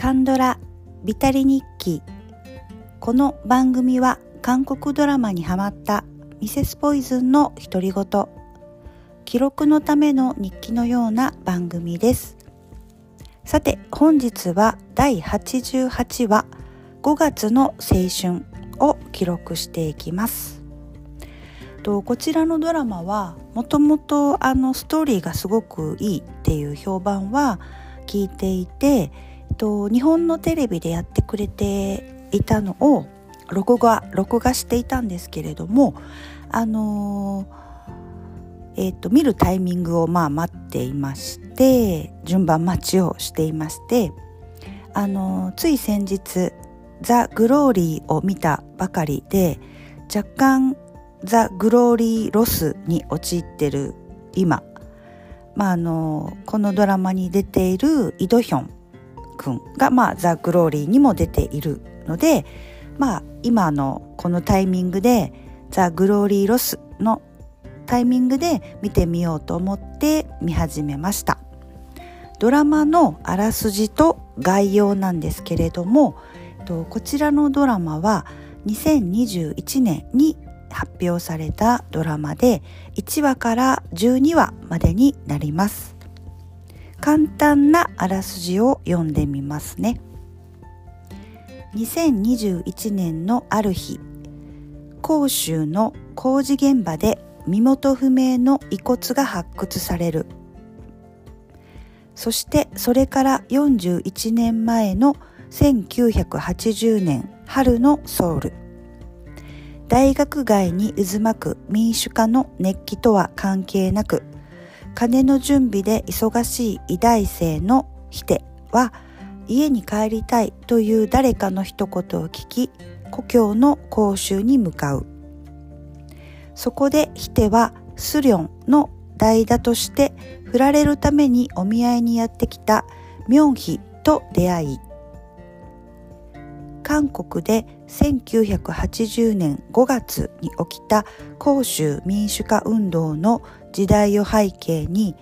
カンドラビタリ日記。この番組は韓国ドラマにハマったミセスポイズンの独り言。記録のための日記のような番組です。さて本日は第88話5月の青春を記録していきます。とこちらのドラマはもともとあのストーリーがすごくいいっていう評判は聞いていてと日本のテレビでやってくれていたのを録画録画していたんですけれどもあの、えーと、見るタイミングをまあ待っていまして順番待ちをしていましてあの、つい先日「ザ・グローリー」を見たばかりで若干ザ・グローリー・ロスに陥ってる今、まあ、あのこのドラマに出ているイ・ドヒョンくんが、まあ、ザ・グローリーにも出ているので、まあ、今のこのタイミングでザ・グローリー・ロスのタイミングで見てみようと思って見始めました。ドラマのあらすじと概要なんですけれどもこちらのドラマは2021年に発表されたドラマで1話から12話までになります。簡単なあらすじを読んでみますね。2021年のある日広州の工事現場で身元不明の遺骨が発掘される。そしてそれから41年前の1980年春のソウル。大学外に渦巻く民主化の熱気とは関係なく金の準備で忙しい医大生のひては家に帰りたいという誰かの一言を聞き故郷の講習に向かう。そこでひてはスリョンの代打として振られるためにお見合いにやってきたミョンヒと出会い韓国で1980年5月に起きた広州民主化運動の時代を背景に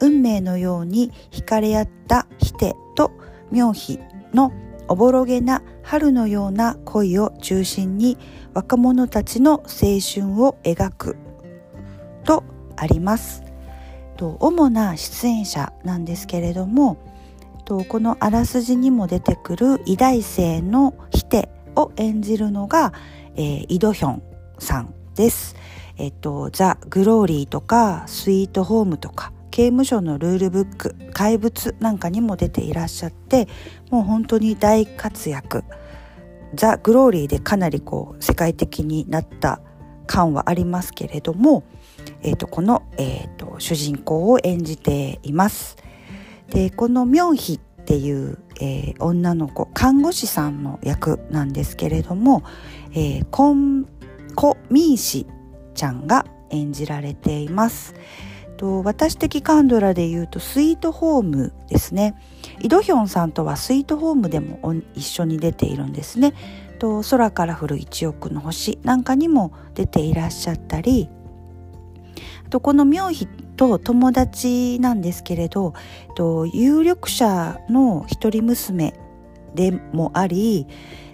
運命のように惹かれ合ったヒテとミョンヒのおぼろげな春のような恋を中心に若者たちの青春を描くとあります。と主な出演者なんですけれどもとこのあらすじにも出てくる医大生のヒテを演じるのが、えー、イドヒョンさんです。えっと、ザ・グローリーとかスイートホームとか刑務所のルールブック怪物なんかにも出ていらっしゃってもう本当に大活躍ザ・グローリーでかなりこう世界的になった感はありますけれども、えーと、この、えーと、主人公を演じています。でこのミョンヒっていう、えー、女の子看護師さんの役なんですけれども、えー、コンコミーシちゃんが演じられています。と私的カンドラで言うとスイートホームですね。イドヒョンさんとはスイートホームでも一緒に出ているんですね。と空から降る1億の星なんかにも出ていらっしゃったり。とこの妙妃と友達なんですけれどと有力者の一人娘でもあり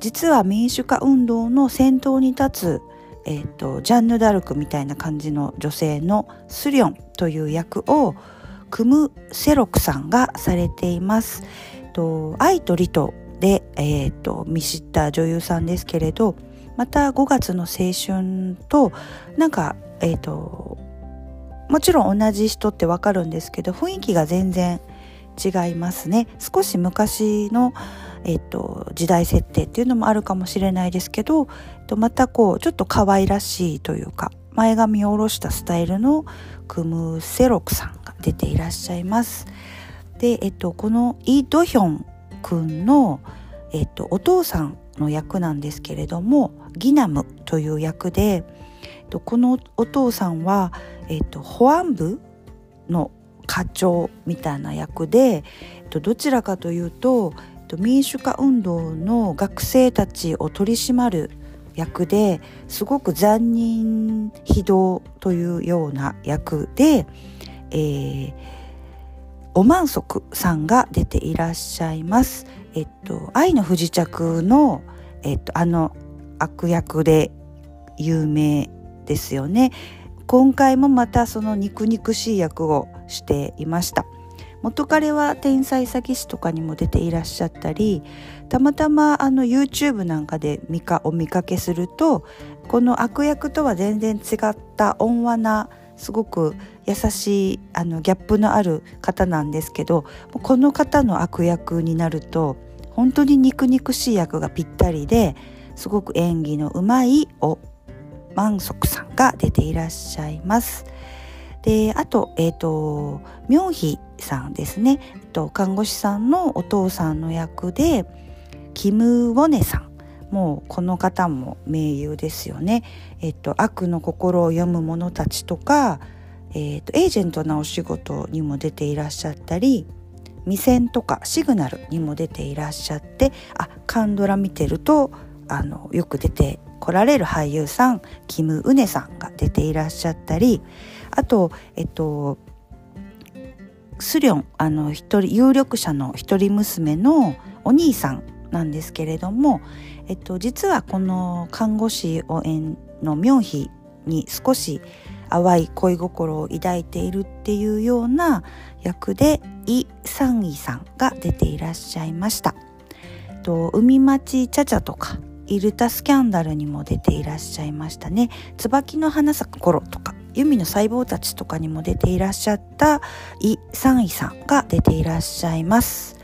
実は民主化運動の先頭に立つえーと、ジャンヌ・ダルクみたいな感じの女性のスリョンという役をクム・セロクさんがされています。と愛とリトで、えーと、見知った女優さんですけれどまた5月の青春となんか、えーともちろん同じ人ってわかるんですけど雰囲気が全然違いますね少し昔の、えっと、時代設定っていうのもあるかもしれないですけどまたこうちょっと可愛らしいというか前髪を下ろしたスタイルのクム・セロクさんが出ていらっしゃいます。で、えっと、このイ・ドヒョンくんの、えっと、お父さんの役なんですけれどもギナムという役でこのお父さんは、えっと、保安部の課長みたいな役でどちらかというと民主化運動の学生たちを取り締まる役ですごく残忍非道というような役で、えー、おまんそくさんが出ていらっしゃいます。えっと、愛の不時着の、えっと、あの悪役で有名ですよね。今回もまたその肉肉しい役をしていました。元彼は天才詐欺師とかにも出ていらっしゃったりたまたまあの YouTube なんかで見かお見かけするとこの悪役とは全然違った温和なすごく優しいあのギャップのある方なんですけどこの方の悪役になると本当に肉肉しい役がぴったりですごく演技のうまいお万足さんが出ていらっしゃいます。であと,、えーと、妙妃さんですね、えっと、看護師さんのお父さんの役でキム・ウォネさんもうこの方も名優ですよね。えっと、悪の心を読む者たちとか、えっと、エージェントなお仕事にも出ていらっしゃったり未線とかシグナルにも出ていらっしゃってあカンドラ見てるとあのよく出て来られる俳優さんキム・ウネさんが出ていらっしゃったりあとえっとスリョンあの一人有力者の一人娘のお兄さんなんですけれども、えっと、実はこの看護師を演の妙妃に少し淡い恋心を抱いているっていうような役でイ・サンイさんが出ていらっしゃいました。と海町チャチャとかイルタスキャンダルにも出ていらっしゃいましたね。椿の花咲く頃とか弓の細胞たちとかにも出ていらっしゃったイ・サンイさんが出ていらっしゃいます。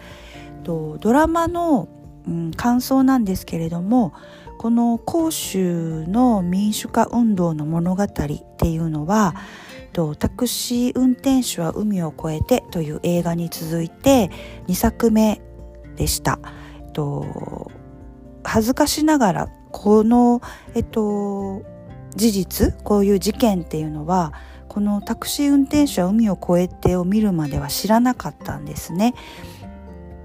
とドラマのうん、感想なんですけれどもこの広州の民主化運動の物語っていうのはタクシー運転手は海を越えてという映画に続いて2作目でした。と恥ずかしながらこの、えっと、事実こういう事件っていうのはこのタクシー運転手は海を越えてを見るまでは知らなかったんですね。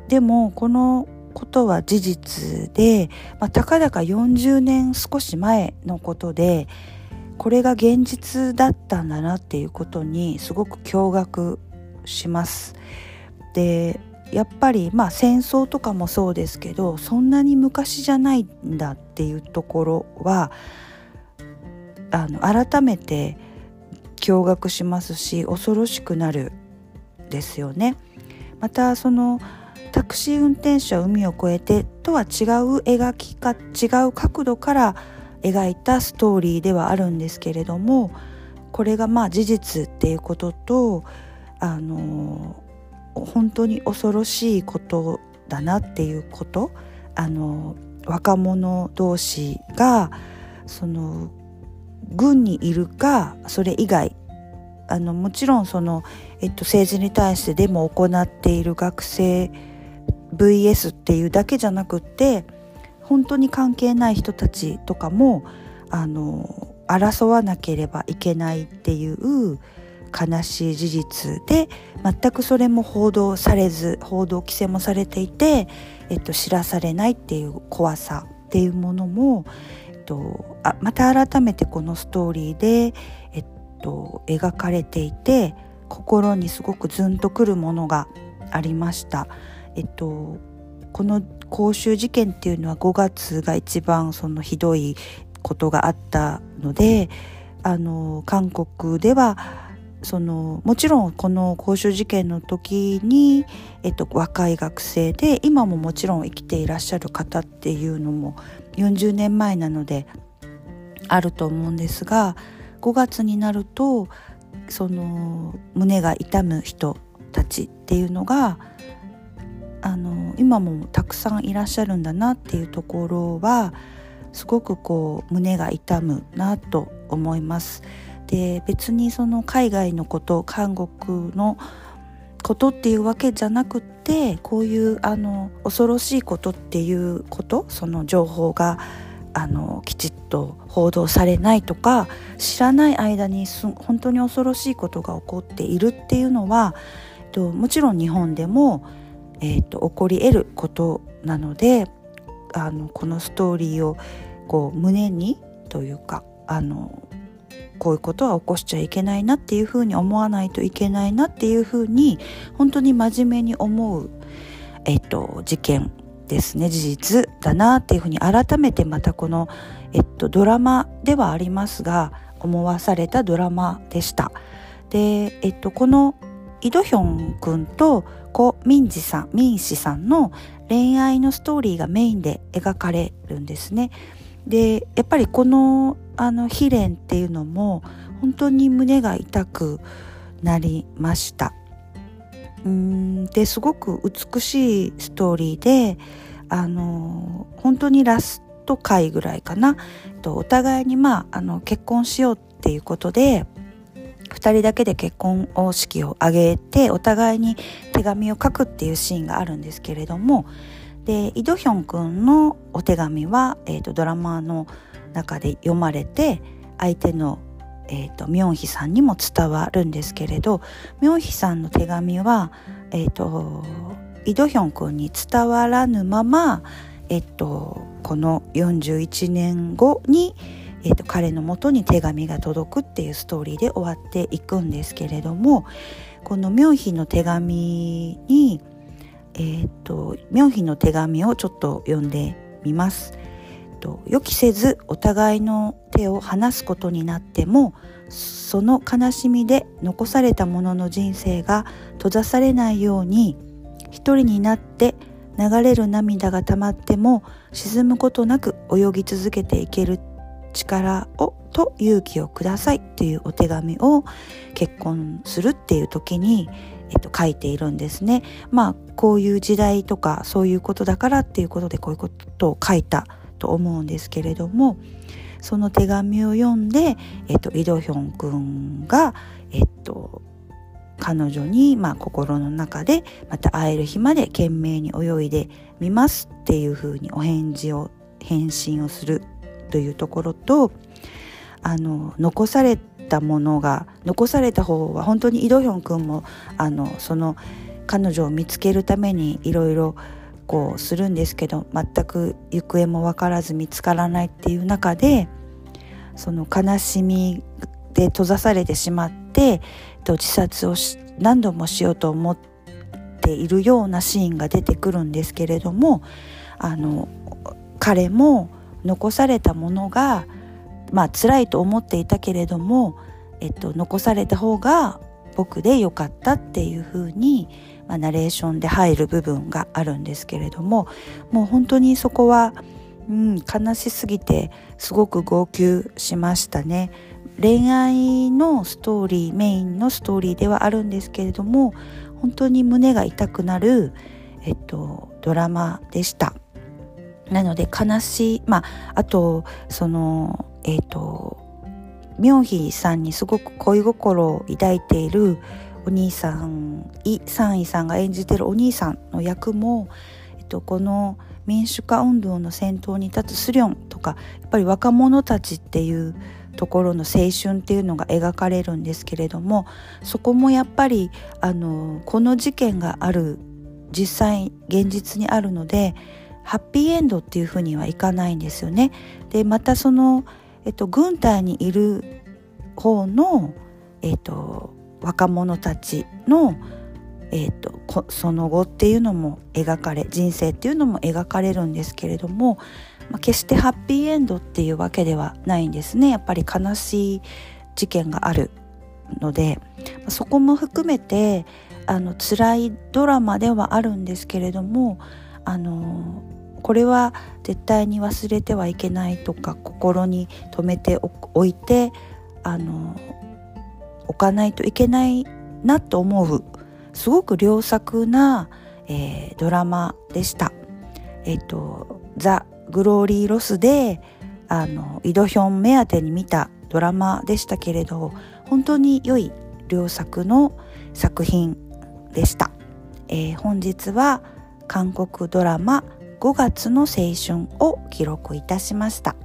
でもこのことは事実で、まあ、たかだか40年少し前のことでこれが現実だったんだなっていうことにすごく驚愕します。でやっぱりまあ戦争とかもそうですけどそんなに昔じゃないんだっていうところはあの改めて驚愕しますし恐ろしくなるですよね。またそのタクシー運転手は海を越えてとは違う描きか違う角度から描いたストーリーではあるんですけれどもこれがまあ事実っていうこととあの本当に恐ろしいことだなっていうこと。あの若者同士がその軍にいるかそれ以外。あのもちろんその、えっと、政治に対してデモを行っている学生 VS っていうだけじゃなくって本当に関係ない人たちとかもあの争わなければいけないっていう悲しい事実で全くそれも報道されず報道規制もされていて、えっと、知らされないっていう怖さっていうものも、えっと、あまた改めてこのストーリーで、えっと、描かれていて心にすごくズンとくるものがありました。えっと、この公衆事件っていうのは5月が一番そのひどいことがあったのであの韓国ではそのもちろんこの公衆事件の時に、えっと、若い学生で今ももちろん生きていらっしゃる方っていうのも40年前なのであると思うんですが5月になるとその胸が痛む人たちっていうのがあの今もたくさんいらっしゃるんだなっていうところはすごくこう胸が痛むなと思います。で別にその海外のこと韓国のことっていうわけじゃなくってこういうあの恐ろしいことっていうことその情報があのきちっと報道されないとか知らない間に本当に恐ろしいことが起こっているっていうのはともちろん日本でもえーと、起こり得ることなのであのこのストーリーをこう胸にというかあのこういうことは起こしちゃいけないなっていうふうに思わないといけないなっていうふうに本当に真面目に思う、えっと、事件ですね事実だなっていうふうに改めてまたこの、えっと、ドラマではありますが思わされたドラマでした。で、えっと、このイドヒョン君とコ・ミンジさん、ミンシさんの恋愛のストーリーがメインで描かれるんですね。で、やっぱりこのあの悲恋っていうのも本当に胸が痛くなりました。うんですごく美しいストーリーであの本当にラスト回ぐらいかなお互いにまああの結婚しようっていうことで2人だけで結婚式を挙げてお互いに手紙を書くっていうシーンがあるんですけれどもでイ・ドヒョン君のお手紙は、えーと、ドラマの中で読まれて相手の、えーと、ミョンヒさんにも伝わるんですけれどミョンヒさんの手紙は、えーと、イ・ドヒョン君に伝わらぬまま、えー、とこの41年後に、えー、と彼のもとに手紙が届くっていうストーリーで終わっていくんですけれどもこのミョンヒの手紙に「えー、っと妙妃の手紙をちょっと読んでみます。予期せずお互いの手を離すことになってもその悲しみで残された者の人生が閉ざされないように一人になって流れる涙が溜まっても沈むことなく泳ぎ続けていける力をと勇気をくださいっていうお手紙を結婚するっていう時にえっと、書いているんですね。まあこういう時代とかそういうことだからっていうことでこういうことを書いたと思うんですけれどもその手紙を読んで、えっと、イドヒョン君が、えっと、彼女に、まあ、心の中でまた会える日まで懸命に泳いでみますっていうふうにお返事を返信をするというところとあの残されたものが残された方は本当にイ・ドヒョン君もあのその彼女を見つけるためにいろいろこうするんですけど全く行方も分からず見つからないっていう中でその悲しみで閉ざされてしまってと自殺を何度もしようと思っているようなシーンが出てくるんですけれどもあの彼も残されたものがまあ辛いと思っていたけれども、えっと、残された方が僕でよかったっていうふうに、まあ、ナレーションで入る部分があるんですけれどももう本当にそこは、うん、悲しすぎてすごく号泣しましたね。恋愛のストーリーメインのストーリーではあるんですけれども本当に胸が痛くなる、えっと、ドラマでした。なので悲しいまああとそのえっ、ー、と妙妃さんにすごく恋心を抱いているお兄さんイ・サンイさんが演じてるお兄さんの役も、えっと、この民主化運動の先頭に立つスリョンとかやっぱり若者たちっていうところの青春っていうのが描かれるんですけれどもそこもやっぱりあのこの事件がある実際現実にあるのでハッピーエンドっていうふうにはいかないんですよね。でまたそのっと、軍隊にいる方の、えっと、若者たちの、えっと、その後っていうのも描かれ人生っていうのも描かれるんですけれども、まあ、決してハッピーエンドっていうわけではないんですね。やっぱり悲しい事件があるのでそこも含めてあの辛いドラマではあるんですけれどもあのこれは絶対に忘れてはいけないとか心に留めておいてあの置かないといけないなと思うすごく良作な、えー、ドラマでした。えっ、ー、と「ザ・グローリー」ロスであのイ・ドヒョン目当てに見たドラマでしたけれど本当に良い良作の作品でした、えー、本日は韓国ドラマ5月の青春を記録いたしました。